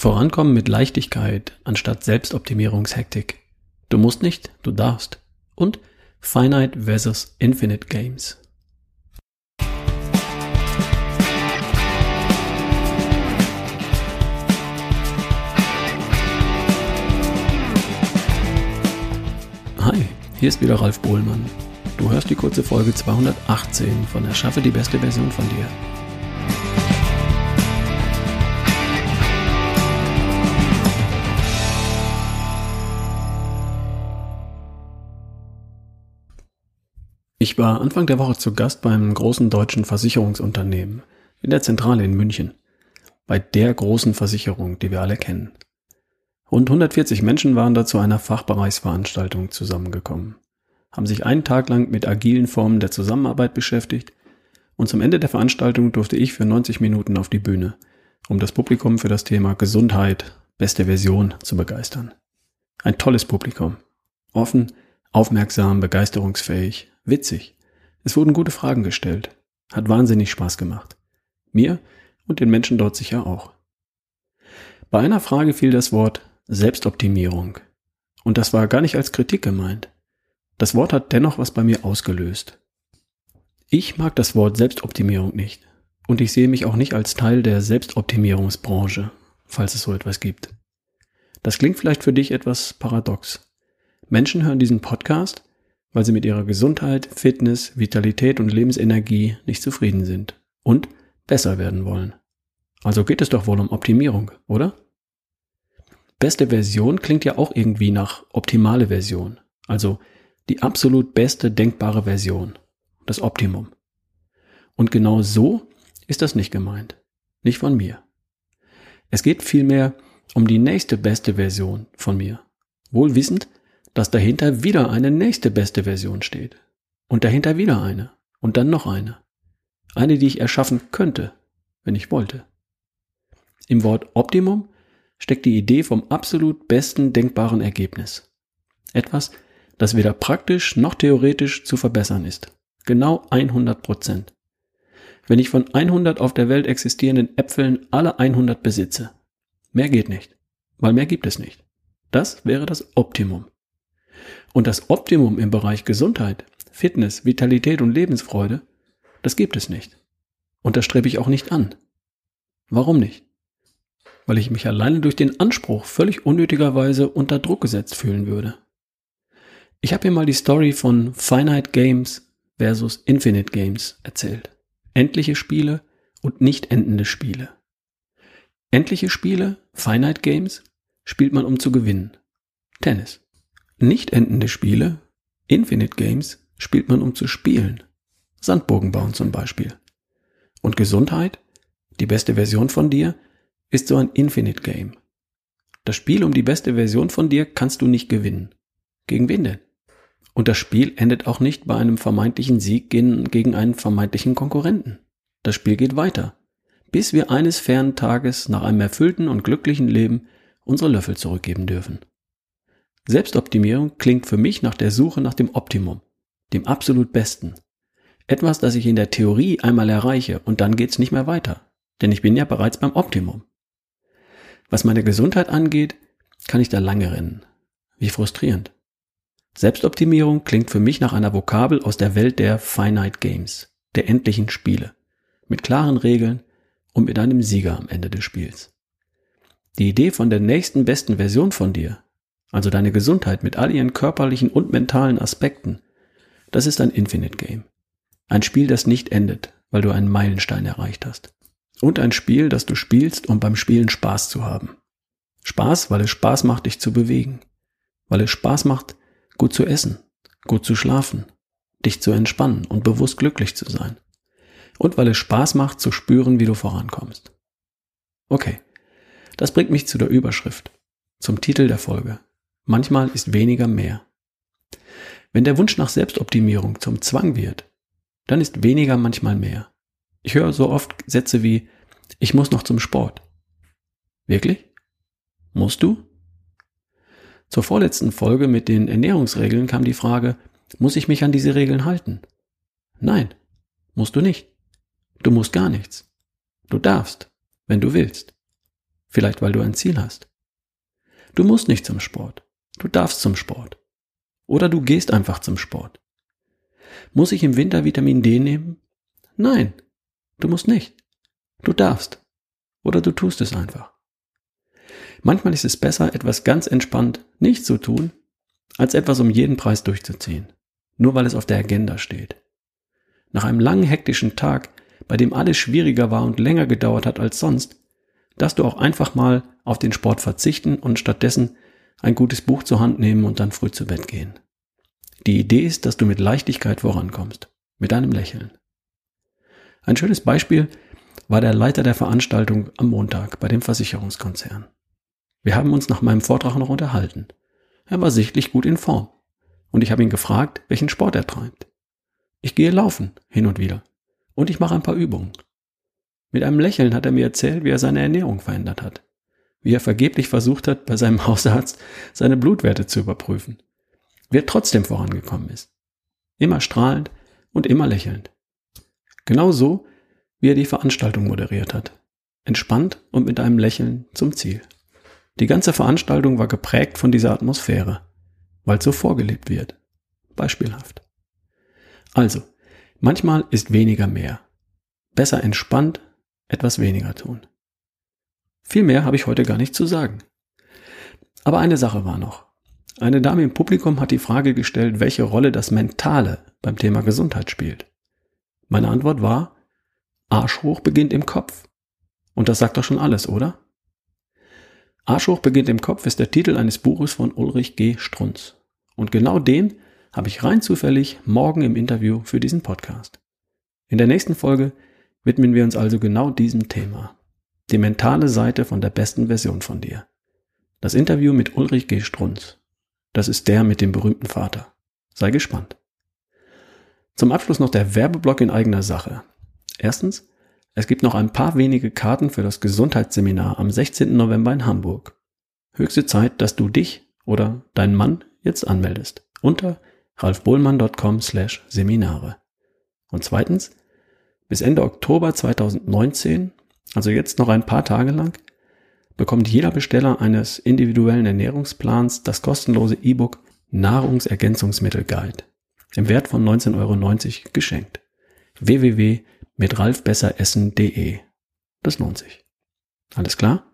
Vorankommen mit Leichtigkeit anstatt Selbstoptimierungshektik. Du musst nicht, du darfst. Und Finite versus Infinite Games. Hi, hier ist wieder Ralf Bohlmann. Du hörst die kurze Folge 218 von Erschaffe die beste Version von dir. Ich war Anfang der Woche zu Gast beim großen deutschen Versicherungsunternehmen in der Zentrale in München. Bei der großen Versicherung, die wir alle kennen. Rund 140 Menschen waren da zu einer Fachbereichsveranstaltung zusammengekommen, haben sich einen Tag lang mit agilen Formen der Zusammenarbeit beschäftigt und zum Ende der Veranstaltung durfte ich für 90 Minuten auf die Bühne, um das Publikum für das Thema Gesundheit, beste Version zu begeistern. Ein tolles Publikum. Offen, aufmerksam, begeisterungsfähig, Witzig. Es wurden gute Fragen gestellt. Hat wahnsinnig Spaß gemacht. Mir und den Menschen dort sicher auch. Bei einer Frage fiel das Wort Selbstoptimierung. Und das war gar nicht als Kritik gemeint. Das Wort hat dennoch was bei mir ausgelöst. Ich mag das Wort Selbstoptimierung nicht. Und ich sehe mich auch nicht als Teil der Selbstoptimierungsbranche, falls es so etwas gibt. Das klingt vielleicht für dich etwas paradox. Menschen hören diesen Podcast weil sie mit ihrer Gesundheit, Fitness, Vitalität und Lebensenergie nicht zufrieden sind und besser werden wollen. Also geht es doch wohl um Optimierung, oder? Beste Version klingt ja auch irgendwie nach optimale Version, also die absolut beste denkbare Version, das Optimum. Und genau so ist das nicht gemeint, nicht von mir. Es geht vielmehr um die nächste beste Version von mir, wohl wissend, dass dahinter wieder eine nächste beste Version steht. Und dahinter wieder eine. Und dann noch eine. Eine, die ich erschaffen könnte, wenn ich wollte. Im Wort Optimum steckt die Idee vom absolut besten denkbaren Ergebnis. Etwas, das weder praktisch noch theoretisch zu verbessern ist. Genau 100 Prozent. Wenn ich von 100 auf der Welt existierenden Äpfeln alle 100 besitze. Mehr geht nicht, weil mehr gibt es nicht. Das wäre das Optimum. Und das Optimum im Bereich Gesundheit, Fitness, Vitalität und Lebensfreude, das gibt es nicht. Und das strebe ich auch nicht an. Warum nicht? Weil ich mich alleine durch den Anspruch völlig unnötigerweise unter Druck gesetzt fühlen würde. Ich habe hier mal die Story von Finite Games versus Infinite Games erzählt. Endliche Spiele und nicht endende Spiele. Endliche Spiele, Finite Games, spielt man um zu gewinnen. Tennis. Nicht endende Spiele, Infinite Games, spielt man um zu spielen. Sandburgen bauen zum Beispiel. Und Gesundheit, die beste Version von dir, ist so ein Infinite Game. Das Spiel um die beste Version von dir kannst du nicht gewinnen. Gegen wen denn? Und das Spiel endet auch nicht bei einem vermeintlichen Sieg gegen einen vermeintlichen Konkurrenten. Das Spiel geht weiter, bis wir eines fernen Tages nach einem erfüllten und glücklichen Leben unsere Löffel zurückgeben dürfen. Selbstoptimierung klingt für mich nach der Suche nach dem Optimum, dem absolut Besten. Etwas, das ich in der Theorie einmal erreiche und dann geht's nicht mehr weiter, denn ich bin ja bereits beim Optimum. Was meine Gesundheit angeht, kann ich da lange rennen. Wie frustrierend. Selbstoptimierung klingt für mich nach einer Vokabel aus der Welt der Finite Games, der endlichen Spiele, mit klaren Regeln und mit einem Sieger am Ende des Spiels. Die Idee von der nächsten besten Version von dir also deine Gesundheit mit all ihren körperlichen und mentalen Aspekten, das ist ein Infinite Game. Ein Spiel, das nicht endet, weil du einen Meilenstein erreicht hast. Und ein Spiel, das du spielst, um beim Spielen Spaß zu haben. Spaß, weil es Spaß macht, dich zu bewegen. Weil es Spaß macht, gut zu essen, gut zu schlafen, dich zu entspannen und bewusst glücklich zu sein. Und weil es Spaß macht, zu spüren, wie du vorankommst. Okay, das bringt mich zu der Überschrift, zum Titel der Folge. Manchmal ist weniger mehr. Wenn der Wunsch nach Selbstoptimierung zum Zwang wird, dann ist weniger manchmal mehr. Ich höre so oft Sätze wie, ich muss noch zum Sport. Wirklich? Musst du? Zur vorletzten Folge mit den Ernährungsregeln kam die Frage, muss ich mich an diese Regeln halten? Nein, musst du nicht. Du musst gar nichts. Du darfst, wenn du willst. Vielleicht weil du ein Ziel hast. Du musst nicht zum Sport. Du darfst zum Sport. Oder du gehst einfach zum Sport. Muss ich im Winter Vitamin D nehmen? Nein, du musst nicht. Du darfst. Oder du tust es einfach. Manchmal ist es besser, etwas ganz entspannt nicht zu tun, als etwas um jeden Preis durchzuziehen, nur weil es auf der Agenda steht. Nach einem langen hektischen Tag, bei dem alles schwieriger war und länger gedauert hat als sonst, darfst du auch einfach mal auf den Sport verzichten und stattdessen ein gutes Buch zur Hand nehmen und dann früh zu Bett gehen. Die Idee ist, dass du mit Leichtigkeit vorankommst, mit einem Lächeln. Ein schönes Beispiel war der Leiter der Veranstaltung am Montag bei dem Versicherungskonzern. Wir haben uns nach meinem Vortrag noch unterhalten. Er war sichtlich gut in Form. Und ich habe ihn gefragt, welchen Sport er treibt. Ich gehe laufen, hin und wieder. Und ich mache ein paar Übungen. Mit einem Lächeln hat er mir erzählt, wie er seine Ernährung verändert hat. Wie er vergeblich versucht hat, bei seinem Hausarzt seine Blutwerte zu überprüfen. Wie er trotzdem vorangekommen ist. Immer strahlend und immer lächelnd. Genau so, wie er die Veranstaltung moderiert hat. Entspannt und mit einem Lächeln zum Ziel. Die ganze Veranstaltung war geprägt von dieser Atmosphäre, weil so vorgelebt wird. Beispielhaft. Also, manchmal ist weniger mehr. Besser entspannt, etwas weniger tun. Viel mehr habe ich heute gar nicht zu sagen. Aber eine Sache war noch. Eine Dame im Publikum hat die Frage gestellt, welche Rolle das Mentale beim Thema Gesundheit spielt. Meine Antwort war, Arsch hoch beginnt im Kopf. Und das sagt doch schon alles, oder? Arsch hoch beginnt im Kopf ist der Titel eines Buches von Ulrich G. Strunz. Und genau den habe ich rein zufällig morgen im Interview für diesen Podcast. In der nächsten Folge widmen wir uns also genau diesem Thema. Die mentale Seite von der besten Version von dir. Das Interview mit Ulrich G. Strunz. Das ist der mit dem berühmten Vater. Sei gespannt. Zum Abschluss noch der Werbeblock in eigener Sache. Erstens, es gibt noch ein paar wenige Karten für das Gesundheitsseminar am 16. November in Hamburg. Höchste Zeit, dass du dich oder deinen Mann jetzt anmeldest unter ralfbohlmann.com slash Seminare. Und zweitens, bis Ende Oktober 2019, also jetzt noch ein paar Tage lang, bekommt jeder Besteller eines individuellen Ernährungsplans das kostenlose E-Book Nahrungsergänzungsmittel Guide im Wert von 19,90 Euro geschenkt. www mit ralfbesseressen.de. Das lohnt sich. Alles klar?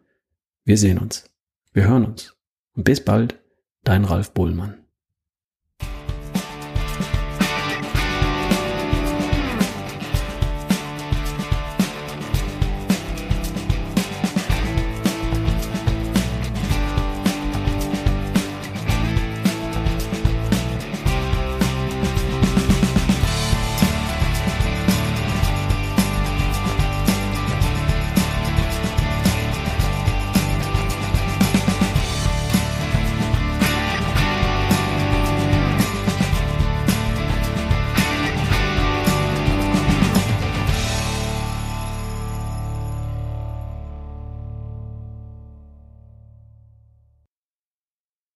Wir sehen uns. Wir hören uns. Und bis bald, dein Ralf Bohlmann.